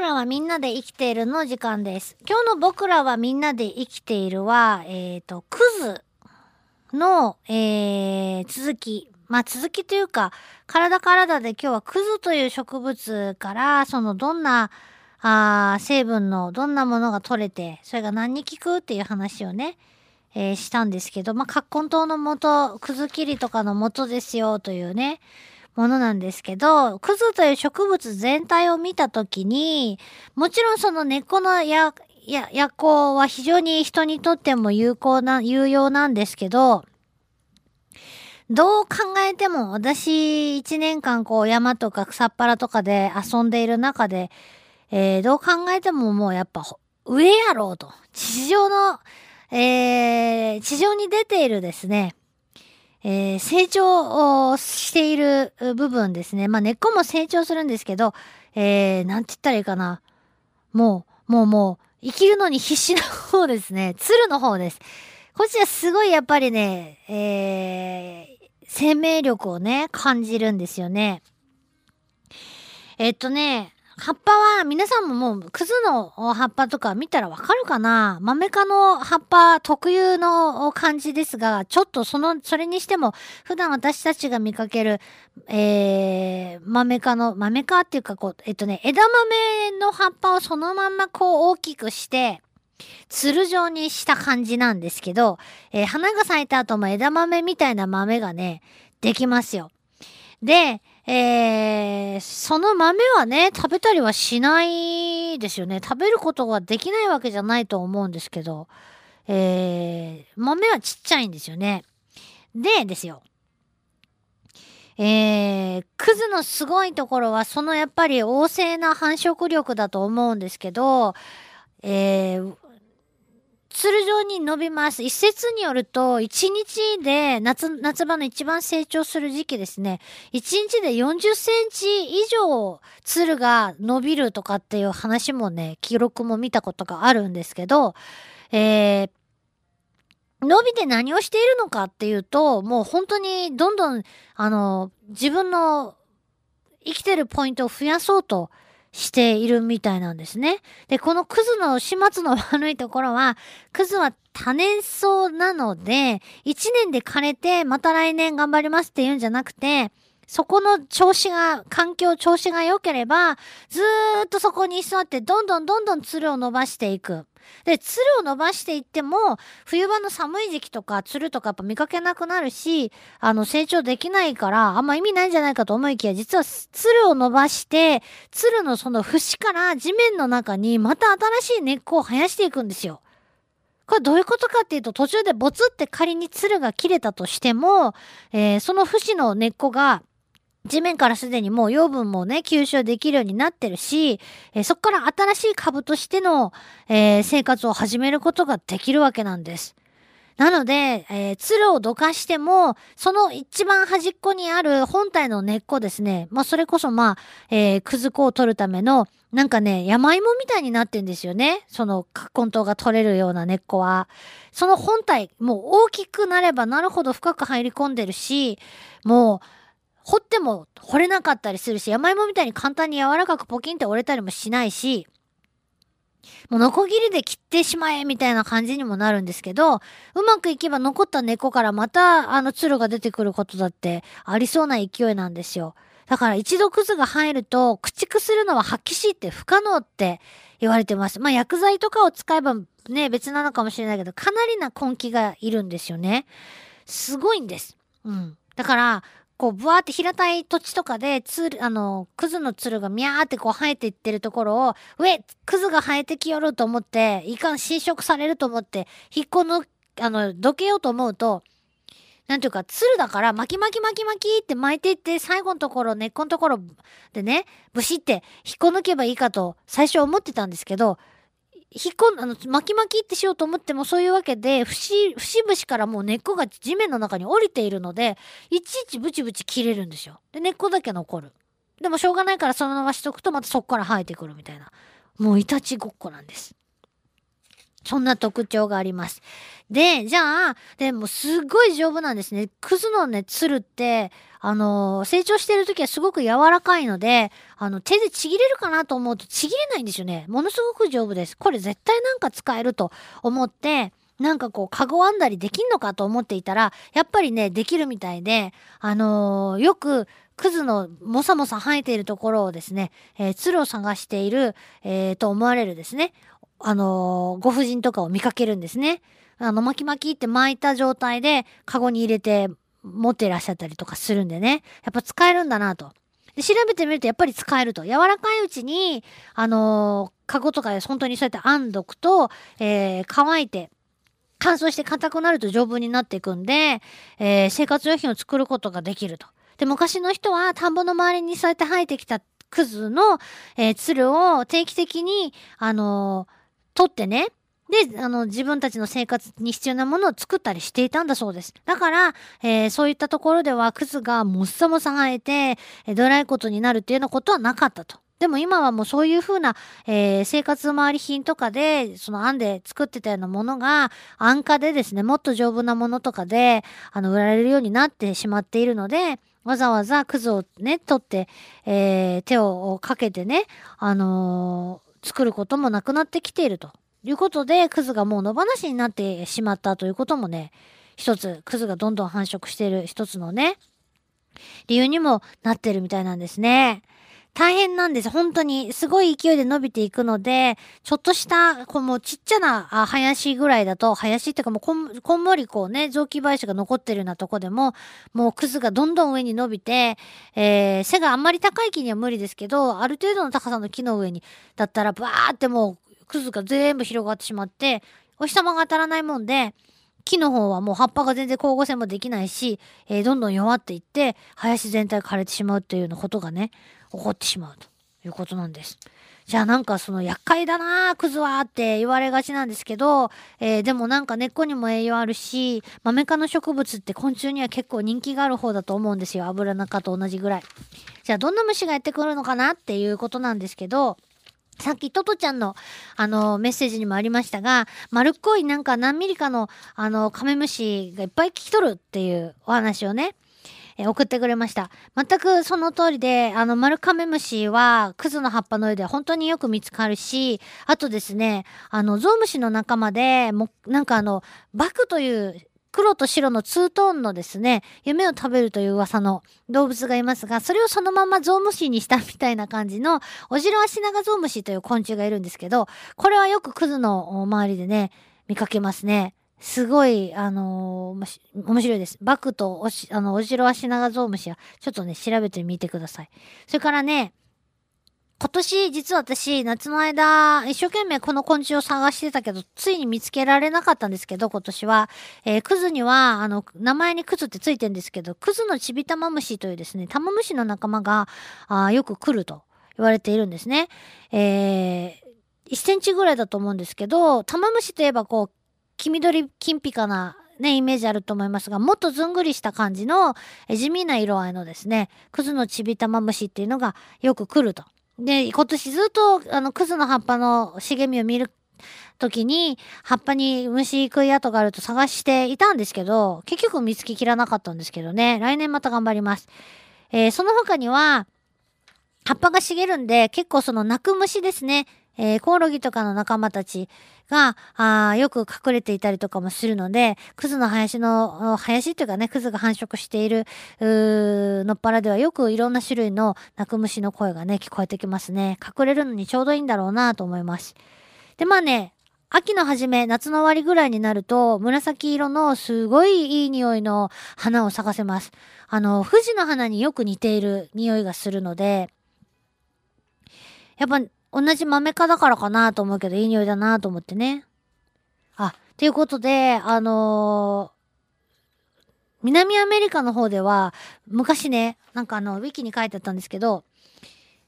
僕らはみんなで生きているの時間です。今日の僕らはみんなで生きているは、えっ、と、クズの、えー、続き。まあ続きというか、体体で今日はクズという植物から、そのどんな、あ成分のどんなものが取れて、それが何に効くっていう話をね、えーしたんですけど、まあ、葛根湯の元、クズ切りとかの元ですよというね、ものなんですけど、クズという植物全体を見たときに、もちろんその根っこのや、や、薬効は非常に人にとっても有効な、有用なんですけど、どう考えても私一年間こう山とか草っぱらとかで遊んでいる中で、えーどう考えてももうやっぱ上やろうと。地上の、えー地上に出ているですね、えー成長をしている部分ですね。まあ根っこも成長するんですけど、えー、なんて言ったらいいかな。もう、もうもう、生きるのに必死な方ですね。鶴の方です。こっちはすごいやっぱりね、えー、生命力をね、感じるんですよね。えっとね、葉っぱは皆さんももうクズの葉っぱとか見たらわかるかな？豆科の葉っぱ特有の感じですが、ちょっとその、それにしても普段私たちが見かける、えー、豆科の、豆科っていうかこう、えっとね、枝豆の葉っぱをそのまんまこう大きくして、つる状にした感じなんですけど、えー花が咲いた後も枝豆みたいな豆がね、できますよ。で、えー、その豆はね、食べたりはしないですよね。食べることができないわけじゃないと思うんですけど、えー、豆はちっちゃいんですよね。で、ですよ。えー、クズのすごいところは、そのやっぱり旺盛な繁殖力だと思うんですけど、えー、ツル状に伸びます。一説によると、1日で夏、夏場の一番成長する時期ですね。1日で40センチ以上ツルが伸びるとかっていう話もね、記録も見たことがあるんですけど、えー、伸びて何をしているのかっていうと、もう本当にどんどん、あの、自分の生きてるポイントを増やそうとしているみたいなんですね。で、このクズの始末の悪いところは、クズは多年草なので、1年で枯れて、また来年頑張りますって言うんじゃなくて、そこの調子が、環境調子が良ければ、ずっとそこに居座って、どんどんどんどんつるを伸ばしていく。で、つるを伸ばしていっても、冬場の寒い時期とか、つるとかやっぱ見かけなくなるし、あの、成長できないから、あんま意味ないんじゃないかと思いきや、実は、つるを伸ばして、つるのその節から地面の中にまた新しい根っこを生やしていくんですよ。これどういうことかっていうと、途中でボツって仮につるが切れたとしても、えーその節の根っこが、地面からすでにもう養分もね、吸収できるようになってるし、えーそこから新しい株としての、えー生活を始めることができるわけなんです。なので、えー、つるをどかしても、その一番端っこにある本体の根っこですね。まあ、それこそまあ、えー、くず粉を取るための、なんかね、山芋みたいになってんですよね。その、根湯が取れるような根っこは。その本体、もう大きくなればなるほど深く入り込んでるし、もう、掘っても掘れなかったりするし、山芋みたいに簡単に柔らかくポキンって折れたりもしないし、もうノコギリで切ってしまえみたいな感じにもなるんですけど、うまくいけば残った根っこからまたあのツルが出てくることだってありそうな勢いなんですよ。だから一度クズが入ると駆逐するのは発揮しって不可能って言われてます。まあ薬剤とかを使えばね別なのかもしれないけどかなりな根気がいるんですよね。すごいんです。うん。だから、こう、ブワーって平たい土地とかで、つる、あの、クズのつるがミャーってこう生えていってるところを、上、クズが生えてきよると思って、いかん侵食されると思って、引っこの、あの、どけようと思うと、なんていうか、つるだから、巻き巻き巻き巻きって巻いていって、最後のところ、根っこのところでね、ブシって引っこ抜けばいいかと、最初思ってたんですけど、引っこん、あの、巻き巻きってしようと思ってもそういうわけで、節、節々からもう根っこが地面の中に降りているので、いちいちブチブチ切れるんですよ。で、根っこだけ残る。でもしょうがないからそのまましとくとまたそこから生えてくるみたいな。もういたちごっこなんです。そんな特徴があります。で、じゃあ、でもすっごい丈夫なんですね。クズのね、ツルって、あの、成長してる時はすごく柔らかいので、あの、手でちぎれるかなと思うとちぎれないんですよね。ものすごく丈夫です。これ絶対なんか使えると思って、なんかこう、カゴ編んだりできんのかと思っていたら、やっぱりね、できるみたいで、あのー、よく、クズのもさもさ生えているところをですね、えー、鶴を探している、えー、と思われるですね、あの、ご婦人とかを見かけるんですね。あの、巻き巻きって巻いた状態で、カゴに入れて持っていらっしゃったりとかするんでね。やっぱ使えるんだなと。で、調べてみるとやっぱり使えると。柔らかいうちに、あのー、カゴとかで本当にそうやって編んどくと、えー、乾いて、乾燥して硬くなると丈夫になっていくんで、えー、生活用品を作ることができると。で、昔の人は田んぼの周りにそうやって生えてきたクズの、えー、鶴を定期的に、あのー、取ってね、で、あの、自分たちの生活に必要なものを作ったりしていたんだそうです。だから、えー、そういったところでは、クズがもっさもさ生えて、えー、ドライことになるっていうようなことはなかったと。でも今はもうそういうふうな、えー、生活周り品とかで、その案で作ってたようなものが、安価でですね、もっと丈夫なものとかで、あの、売られるようになってしまっているので、わざわざクズをね、取って、えー、手をかけてね、あのー、作ることもなくなってきていると。いうことで、クズがもう野放しになってしまったということもね、一つ、クズがどんどん繁殖している一つのね、理由にもなってるみたいなんですね。大変なんです。本当に、すごい勢いで伸びていくので、ちょっとした、こうもうちっちゃな林ぐらいだと、林っていうかもうこんこんもりこうね、雑木林が残ってるようなとこでも、もうクズがどんどん上に伸びて、えー、背があんまり高い木には無理ですけど、ある程度の高さの木の上に、だったらバーってもうクズが全部広がってしまって、お日様が当たらないもんで、木の方はもう葉っぱが全然光合成もできないし、えー、どんどん弱っていって、林全体枯れてしまうというようなことがね、起こってしまうということなんです。じゃあなんかその厄介だなクズはって言われがちなんですけど、えー、でもなんか根っこにも栄養あるし、マメ科の植物って昆虫には結構人気がある方だと思うんですよ。アブラナ科と同じぐらい。じゃあどんな虫がやってくるのかなっていうことなんですけど、さっきトトちゃんのあのメッセージにもありましたが、丸っこいなんか何ミリかのあのカメムシがいっぱい聞き取るっていうお話をね、え送ってくれました。全くその通りで、あの、丸カメムシは、クズの葉っぱの上で本当によく見つかるし、あとですね、あの、ゾウムシの仲間で、も、なんかあの、バクという黒と白のツートーンのですね、夢を食べるという噂の動物がいますが、それをそのままゾウムシにしたみたいな感じの、オジロアシナガゾウムシという昆虫がいるんですけど、これはよくクズの周りでね、見かけますね。すごい、あのー、面白いです。バクとおし、あの、オジロアシナガゾウムシは、ちょっとね、調べてみてください。それからね、今年、実は私、夏の間、一生懸命この昆虫を探してたけど、ついに見つけられなかったんですけど、今年は。えー、クズには、あの、名前にクズってついてるんですけど、クズのチビタマムシというですね、タマムシの仲間が、あよく来ると言われているんですね。えー、1センチぐらいだと思うんですけど、タマムシといえばこう、黄緑金ピカなね、イメージあると思いますが、もっとずんぐりした感じの、地味な色合いのですね、クズのチビタマムシっていうのがよく来ると。で、今年ずっと、あの、クズの葉っぱの茂みを見る時に、葉っぱに虫食い跡があると探していたんですけど、結局見つけきらなかったんですけどね、来年また頑張ります。えー、その他には、葉っぱが茂るんで、結構その泣く虫ですね。えー、コオロギとかの仲間たちが、あよく隠れていたりとかもするので、クズの林の、林っていうかね、クズが繁殖している、うのっぱらではよくいろんな種類の鳴く虫の声がね、聞こえてきますね。隠れるのにちょうどいいんだろうなと思います。で、まあね、秋の初め、夏の終わりぐらいになると、紫色のすごいいい匂いの花を咲かせます。あの、富士の花によく似ている匂いがするので、やっぱ同じ豆科だからかなと思うけど、いい匂いだなと思ってね。あ、ということで、あのー、南アメリカの方では、昔ね、なんかあの、ウィキに書いてあったんですけど、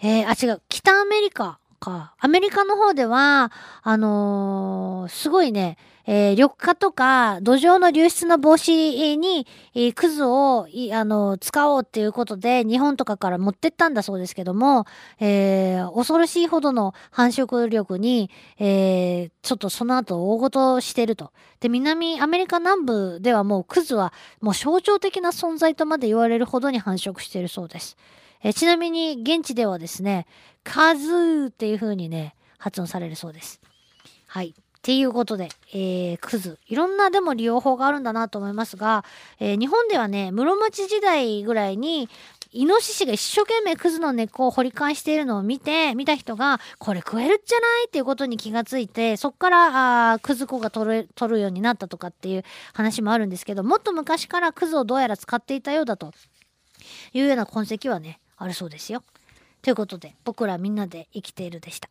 えー、あ、違う、北アメリカか。アメリカの方では、あのーすごいね、えー緑化とか土壌の流出の防止に、えークズをい、あの使おうっていうことで日本とかから持ってったんだそうですけども、えー恐ろしいほどの繁殖力に、えちょっとその後大ごとしてると。で、南アメリカ南部ではもうクズはもう象徴的な存在とまで言われるほどに繁殖しているそうです。えちなみに現地ではですね、カズーっていう風にね、発音されるそうです。はい。っていうことで、えー、クズ。いろんなでも利用法があるんだなと思いますが、えー日本ではね、室町時代ぐらいに、イノシシが一生懸命クズの根っこを掘り返しているのを見て、見た人が、これ食えるんじゃない？っていうことに気がついて、そっから、あクズ子が取る、取るようになったとかっていう話もあるんですけど、もっと昔からクズをどうやら使っていたようだというような痕跡はね、あるそうですよ。ということで、僕らみんなで生きているでした。